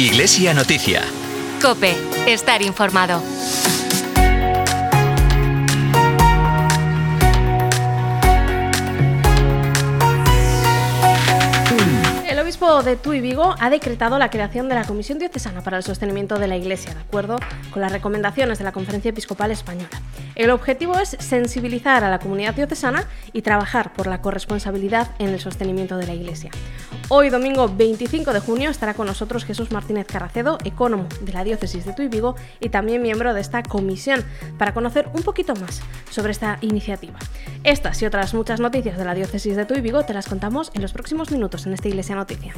Iglesia Noticia. Cope, estar informado. El obispo de Tuy Vigo ha decretado la creación de la Comisión Diocesana para el Sostenimiento de la Iglesia, de acuerdo con las recomendaciones de la Conferencia Episcopal Española. El objetivo es sensibilizar a la comunidad diocesana y trabajar por la corresponsabilidad en el sostenimiento de la Iglesia. Hoy, domingo 25 de junio, estará con nosotros Jesús Martínez Carracedo, ecónomo de la Diócesis de Tuy Vigo y también miembro de esta comisión, para conocer un poquito más sobre esta iniciativa. Estas y otras muchas noticias de la Diócesis de Tuy Vigo te las contamos en los próximos minutos en esta Iglesia Noticia.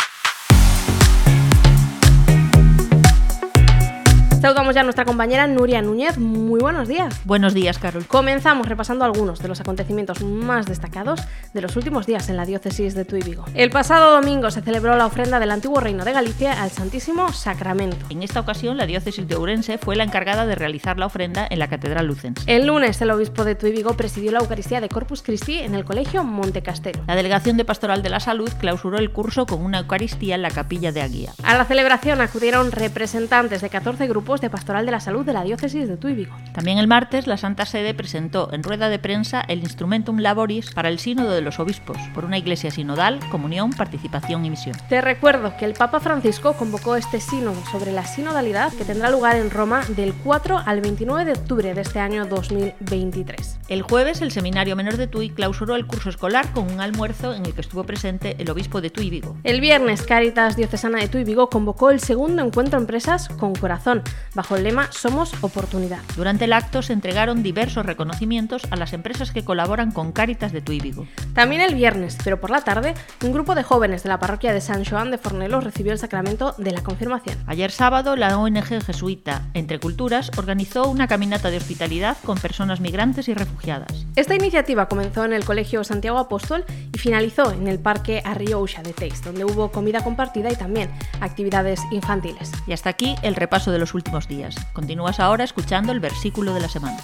Saludamos ya a nuestra compañera Nuria Núñez. Muy buenos días. Buenos días, Carol. Comenzamos repasando algunos de los acontecimientos más destacados de los últimos días en la diócesis de Tuy Vigo. El pasado domingo se celebró la ofrenda del antiguo Reino de Galicia al Santísimo Sacramento. En esta ocasión, la diócesis de Ourense fue la encargada de realizar la ofrenda en la Catedral Lucens. El lunes, el obispo de Tuy Vigo presidió la Eucaristía de Corpus Christi en el Colegio Montecastelo. La Delegación de Pastoral de la Salud clausuró el curso con una Eucaristía en la capilla de Aguía. A la celebración acudieron representantes de 14 grupos de Pastoral de la Salud de la diócesis de Tuy Vigo. También el martes, la Santa Sede presentó en rueda de prensa el Instrumentum Laboris para el Sínodo de los Obispos, por una iglesia sinodal, comunión, participación y misión. Te recuerdo que el Papa Francisco convocó este sínodo sobre la sinodalidad que tendrá lugar en Roma del 4 al 29 de octubre de este año 2023. El jueves, el Seminario Menor de Tuy clausuró el curso escolar con un almuerzo en el que estuvo presente el obispo de Tuy Vigo. El viernes, Caritas Diocesana de Tuy Vigo convocó el segundo encuentro Empresas con Corazón, bajo el lema Somos Oportunidad. Durante el acto se entregaron diversos reconocimientos a las empresas que colaboran con Caritas de Tuy Vigo. También el viernes, pero por la tarde, un grupo de jóvenes de la parroquia de San Joan de Fornelos recibió el sacramento de la confirmación. Ayer sábado, la ONG jesuita Entre Culturas organizó una caminata de hospitalidad con personas migrantes y refugiadas. Esta iniciativa comenzó en el Colegio Santiago Apóstol y finalizó en el Parque Arriouxa de Teis, donde hubo comida compartida y también actividades infantiles. Y hasta aquí el repaso de los últimos días. Continúas ahora escuchando el versículo de la semana.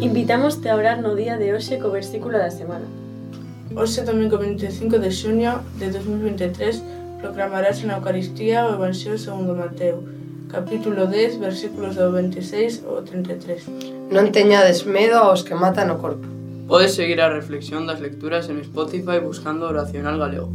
Invitamos a orar no día de hoxe co versículo da semana. Hoxe, domingo 25 de xuño de 2023, proclamarás na Eucaristía o Evangelio segundo Mateo, capítulo 10, versículos do 26 ao 33. Non teñades medo aos que matan o corpo. Podes seguir a reflexión das lecturas en Spotify buscando Oracional Galego.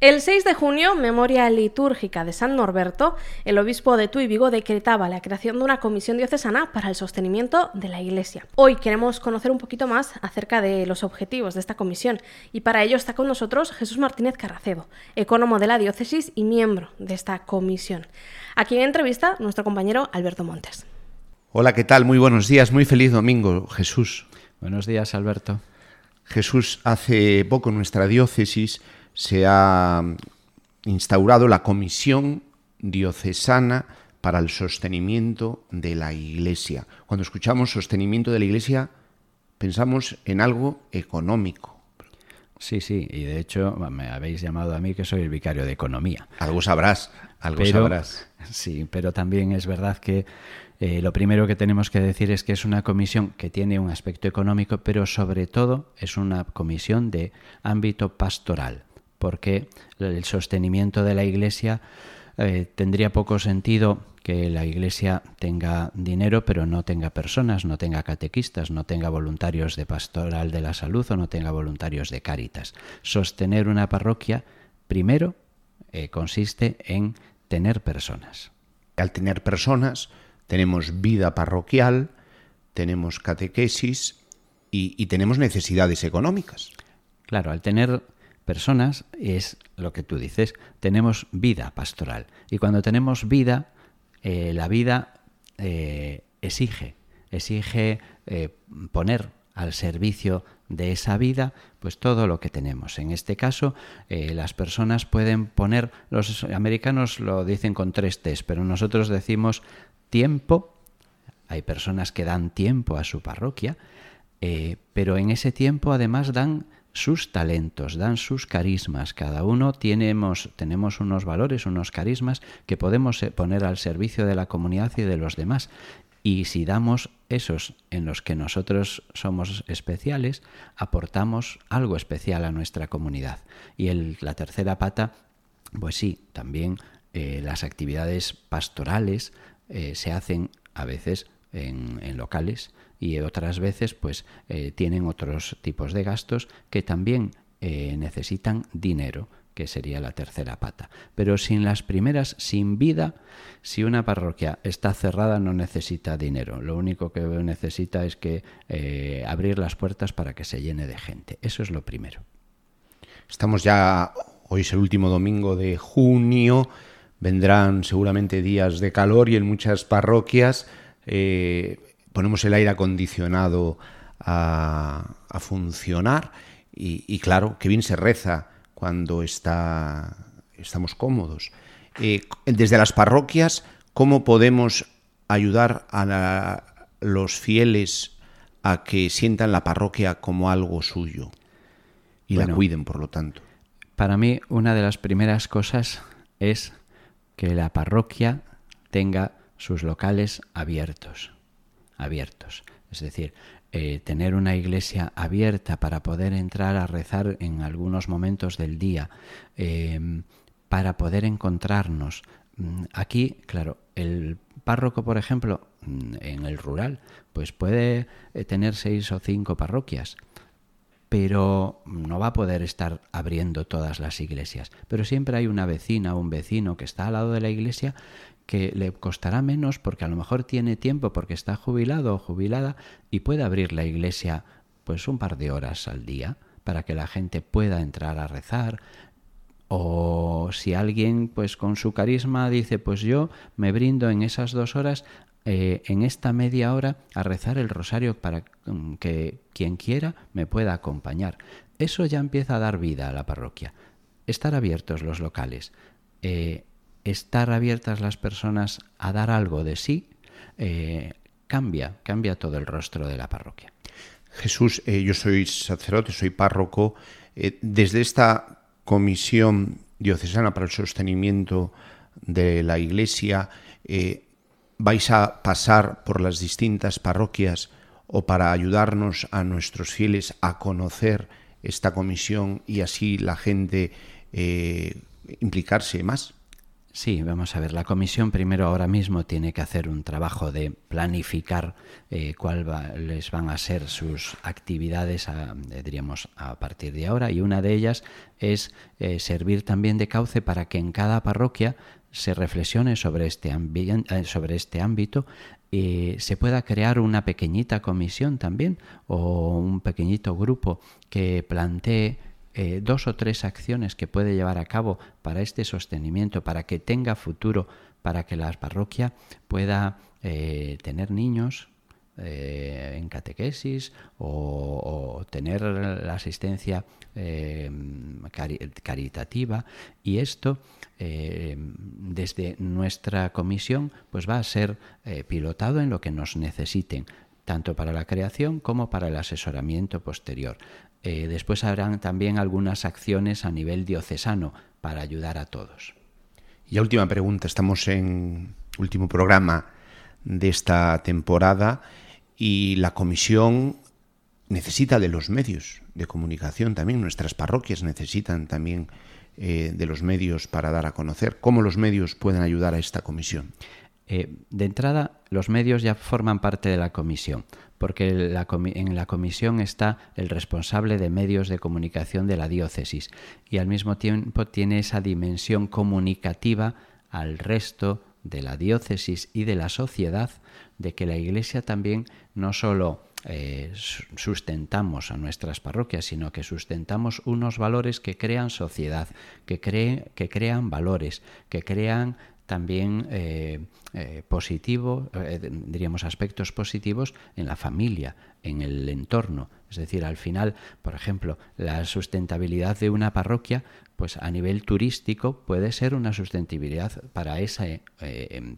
El 6 de junio, memoria litúrgica de San Norberto, el obispo de Tuy Vigo decretaba la creación de una comisión diocesana para el sostenimiento de la Iglesia. Hoy queremos conocer un poquito más acerca de los objetivos de esta comisión y para ello está con nosotros Jesús Martínez Carracedo, ecónomo de la diócesis y miembro de esta comisión. Aquí en entrevista nuestro compañero Alberto Montes. Hola, ¿qué tal? Muy buenos días, muy feliz domingo, Jesús. Buenos días, Alberto. Jesús, hace poco en nuestra diócesis se ha instaurado la Comisión Diocesana para el Sostenimiento de la Iglesia. Cuando escuchamos sostenimiento de la Iglesia, pensamos en algo económico. Sí, sí, y de hecho me habéis llamado a mí que soy el vicario de Economía. Algo sabrás, algo pero, sabrás. Sí, pero también es verdad que eh, lo primero que tenemos que decir es que es una comisión que tiene un aspecto económico, pero sobre todo es una comisión de ámbito pastoral porque el sostenimiento de la Iglesia eh, tendría poco sentido que la Iglesia tenga dinero pero no tenga personas, no tenga catequistas, no tenga voluntarios de pastoral de la salud o no tenga voluntarios de cáritas. Sostener una parroquia, primero, eh, consiste en tener personas. Al tener personas, tenemos vida parroquial, tenemos catequesis y, y tenemos necesidades económicas. Claro, al tener personas es lo que tú dices, tenemos vida pastoral. Y cuando tenemos vida, eh, la vida eh, exige, exige eh, poner al servicio de esa vida, pues todo lo que tenemos. En este caso, las personas pueden poner, los americanos lo dicen con tres T's, pero nosotros decimos tiempo, hay personas que dan tiempo a su parroquia, pero en ese tiempo además dan sus talentos, dan sus carismas. Cada uno tenemos, tenemos unos valores, unos carismas que podemos eh, poner al servicio de la comunidad y de los demás. Y si damos esos en los que nosotros somos especiales, aportamos algo especial a nuestra comunidad. Y la tercera pata, pues sí, también eh, las actividades pastorales eh, se hacen a veces en locales y otras veces pues eh, tienen otros tipos de gastos que también eh, necesitan dinero que sería la tercera pata. Pero sin las primeras, sin vida, si una parroquia está cerrada no necesita dinero. Lo único que necesita es que eh, abrir las puertas para que se llene de gente. Eso es lo primero. Estamos ya, hoy es el último domingo de junio, vendrán seguramente días de calor y en muchas parroquias ponemos el aire acondicionado a, a funcionar y, y, claro, que bien se reza cuando está, estamos cómodos. Eh, desde las parroquias, ¿cómo podemos ayudar a la, los fieles a que sientan la parroquia como algo suyo y bueno, la cuiden, por lo tanto? Para mí, una de las primeras cosas es que la parroquia tenga sus locales abiertos abiertos. Es decir, eh, tener una iglesia abierta para poder entrar a rezar en algunos momentos del día, eh, para poder encontrarnos. Mm, aquí, claro, el párroco, por ejemplo, mm, en el rural, pues puede eh, tener seis o cinco parroquias, pero no va a poder estar abriendo todas las iglesias. Pero siempre hay una vecina o un vecino que está al lado de la iglesia que le costará menos porque a lo mejor tiene tiempo porque está jubilado o jubilada y puede abrir la iglesia pues un par de horas al día para que la gente pueda entrar a rezar o si alguien pues con su carisma dice pues yo me brindo en esas dos horas eh, en esta media hora a rezar el rosario para mm, que quien quiera me pueda acompañar. Eso ya empieza a dar vida a la parroquia. Estar abiertos los locales. Eh, estar abiertas las personas a dar algo de sí, eh, cambia, cambia todo el rostro de la parroquia. Jesús, yo soy sacerdote, soy párroco. Desde esta comisión diocesana para el sostenimiento de la Iglesia, vais a pasar por las distintas parroquias o para ayudarnos a nuestros fieles a conocer esta comisión y así la gente eh, implicarse más. Sí, vamos a ver. La comisión primero ahora mismo tiene que hacer un trabajo de planificar eh, cuáles van a ser sus actividades, a, eh, diríamos, a partir de ahora. Y una de ellas es servir también de cauce para que en cada parroquia se reflexione sobre este, eh, sobre este ámbito y se pueda crear una pequeñita comisión también o un pequeñito grupo que plantee eh, dos o tres acciones que puede llevar a cabo para este sostenimiento, para que tenga futuro, para que la parroquia pueda eh, tener niños eh, en catequesis o, tener la asistencia eh, cari caritativa y esto eh, desde nuestra comisión pues va a ser pilotado en lo que nos necesiten tanto para la creación como para el asesoramiento posterior. Después habrán también algunas acciones a nivel diocesano para ayudar a todos. Y a última pregunta, estamos en último programa de esta temporada y la comisión necesita de los medios de comunicación también, nuestras parroquias necesitan también eh, de los medios para dar a conocer. ¿Cómo los medios pueden ayudar a esta comisión? Eh, de entrada, los medios ya forman parte de la comisión, porque en la comisión está el responsable de medios de comunicación de la diócesis y al mismo tiempo tiene esa dimensión comunicativa al resto de la diócesis y de la sociedad de que la Iglesia también no solo eh, sustentamos a nuestras parroquias, sino que sustentamos unos valores que crean sociedad, que, cree, que crean valores, que crean también eh, eh, diríamos aspectos positivos en la familia, en el entorno. Es decir, al final, por ejemplo, la sustentabilidad de una parroquia, pues a nivel turístico puede ser una sustentabilidad para ese,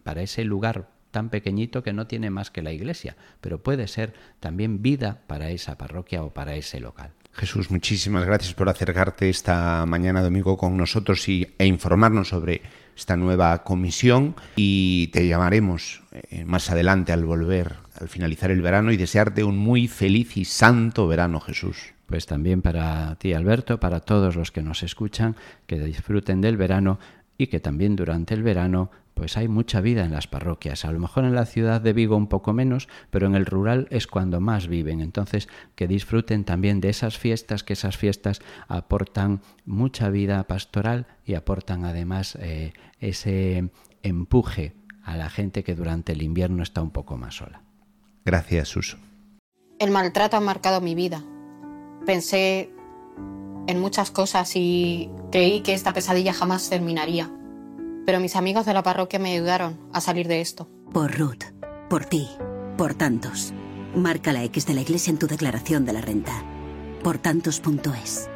para ese lugar tan pequeñito que no tiene más que la iglesia, pero puede ser también vida para esa parroquia o para ese local. Jesús, muchísimas gracias por acercarte esta mañana domingo con nosotros y, e informarnos sobre esta nueva comisión y te llamaremos eh, más adelante al volver, al finalizar el verano y desearte un muy feliz y santo verano, Jesús. Pues también para ti, Alberto, para todos los que nos escuchan, que disfruten del verano y que también durante el verano pues hay mucha vida en las parroquias. A lo mejor en la ciudad de Vigo un poco menos, pero en el rural es cuando más viven. Entonces, que disfruten también de esas fiestas, que esas fiestas aportan mucha vida pastoral y aportan además eh, ese empuje a la gente que durante el invierno está un poco más sola. Gracias, Suso. El maltrato ha marcado mi vida. Pensé en muchas cosas y creí que esta pesadilla jamás terminaría pero mis amigos de la parroquia me ayudaron a salir de esto. Por Ruth, por ti, por tantos. Marca la X de la iglesia en tu declaración de la renta. Por tantos.es.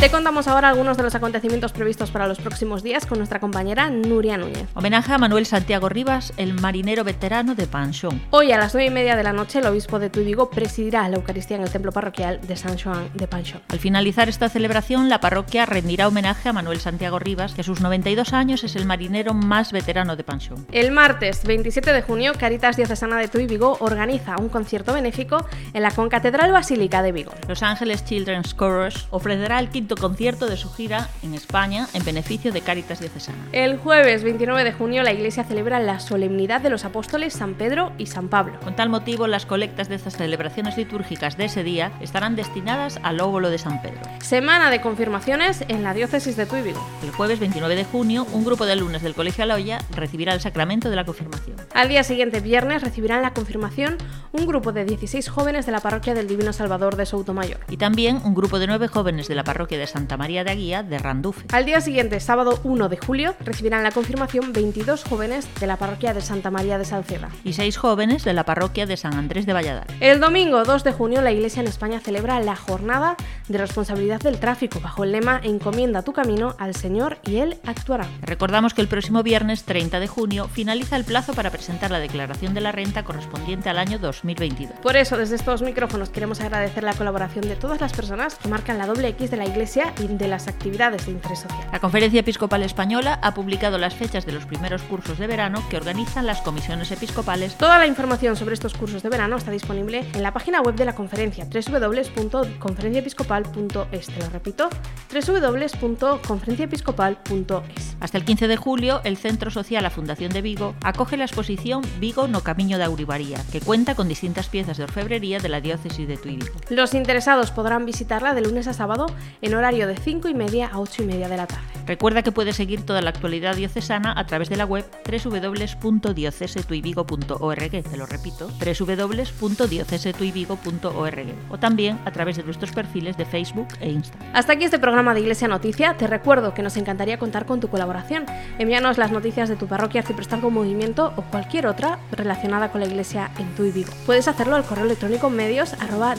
Te contamos ahora algunos de los acontecimientos previstos para los próximos días con nuestra compañera Nuria Núñez. Homenaje a Manuel Santiago Rivas, el marinero veterano de Panchón. Hoy a las nueve y media de la noche el obispo de Tuibigo presidirá la Eucaristía en el templo parroquial de San Juan de Panchón. Al finalizar esta celebración, la parroquia rendirá homenaje a Manuel Santiago Rivas, que a sus 92 años es el marinero más veterano de Panchón. El martes 27 de junio, Caritas Diocesana de Tuy Vigo organiza un concierto benéfico en la Concatedral Basílica de Vigo. Los Ángeles Children's Chorus ofrecerá el quinto concierto de su gira en España en beneficio de Cáritas Diocesana. El jueves 29 de junio la Iglesia celebra la solemnidad de los apóstoles San Pedro y San Pablo. Con tal motivo, las colectas de estas celebraciones litúrgicas de ese día estarán destinadas al óvulo de San Pedro. Semana de confirmaciones en la diócesis de Tuy Vigo. El jueves 29 de junio, un grupo de alumnos del Colegio Aloya recibirá el sacramento de la confirmación. Al día siguiente, viernes, recibirán la confirmación un grupo de 16 jóvenes de la parroquia del Divino Salvador de Soutomayor. Y también un grupo de 9 jóvenes de la parroquia de Santa María de Aguía de Randufe. Al día siguiente, sábado 1 de julio, recibirán la confirmación 22 jóvenes de la parroquia de Santa María de Salceda. Y 6 jóvenes de la parroquia de San Andrés de Valladar. El domingo 2 de junio, la Iglesia en España celebra la jornada de responsabilidad del tráfico bajo el lema Encomienda tu camino al Señor y Él actuará. Recordamos que el próximo viernes 30 de junio finaliza el plazo para presentar la declaración de la renta correspondiente al año 2022. Por eso, desde estos micrófonos queremos agradecer la colaboración de todas las personas que marcan la doble X de la Iglesia y de las actividades de interés social. La Conferencia Episcopal Española ha publicado las fechas de los primeros cursos de verano que organizan las comisiones episcopales. Toda la información sobre estos cursos de verano está disponible en la página web de la conferencia www.conferenciaepiscopal.es. Te lo repito, www.conferenciaepiscopal.es. Hasta el 15 de julio, el Centro Social La Fundación de Vigo acoge la exposición Vigo no Camiño de Auribaría, que cuenta con distintas piezas de orfebrería de la diócesis de Tuy Vigo. Los interesados podrán visitarla de lunes a sábado en horario de 5 y media a 8 y media de la tarde. Recuerda que puedes seguir toda la actualidad diocesana a través de la web www.diocesetuivigo.org, te lo repito, www.diocesetuivigo.org o también a través de nuestros perfiles de Facebook e Instagram. Hasta aquí este programa de Iglesia Noticia. Te recuerdo que nos encantaría contar con tu colaboración. Envíanos las noticias de tu parroquia, Arciprestazgo Movimiento o cualquier otra relacionada con la Iglesia en Tuy Vigo. Puedes hacerlo al correo electrónico medios arroba.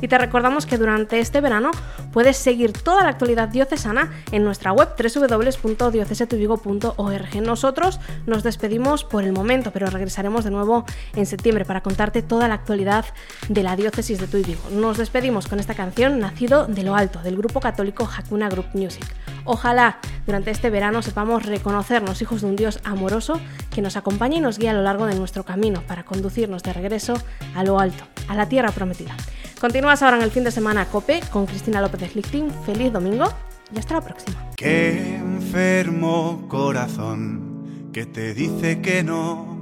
Y te recordamos que durante este verano puedes seguir toda la actualidad diocesana en nuestra web www.diocesetuvigo.org. Nosotros nos despedimos por el momento, pero regresaremos de nuevo en septiembre para contarte toda la actualidad de la diócesis de Tuy Vigo. Nos despedimos con esta canción Nacido de lo Alto del grupo católico Hakuna Group Music. Ojalá durante este verano sepamos reconocernos hijos de un Dios amoroso que nos acompaña y nos guía a lo largo de nuestro camino para conducirnos de regreso a lo alto, a la tierra prometida. Continúas ahora en el fin de semana COPE con Cristina López de. Feliz domingo y hasta la próxima. Qué enfermo corazón que te dice que no.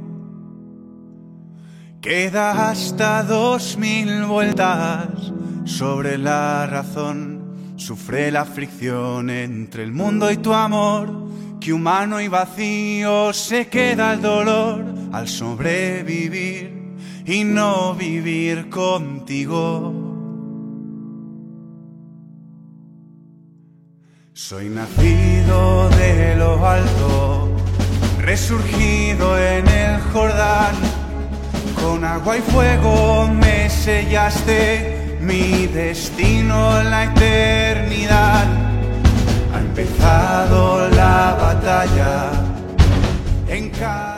Queda hasta dos mil vueltas sobre la razón. Sufre la fricción entre el mundo y tu amor. Que humano y vacío se queda el dolor al sobrevivir y no vivir contigo. Soy nacido de lo alto, resurgido en el Jordán, con agua y fuego me sellaste mi destino en la eternidad. Al empezado la batalla en cada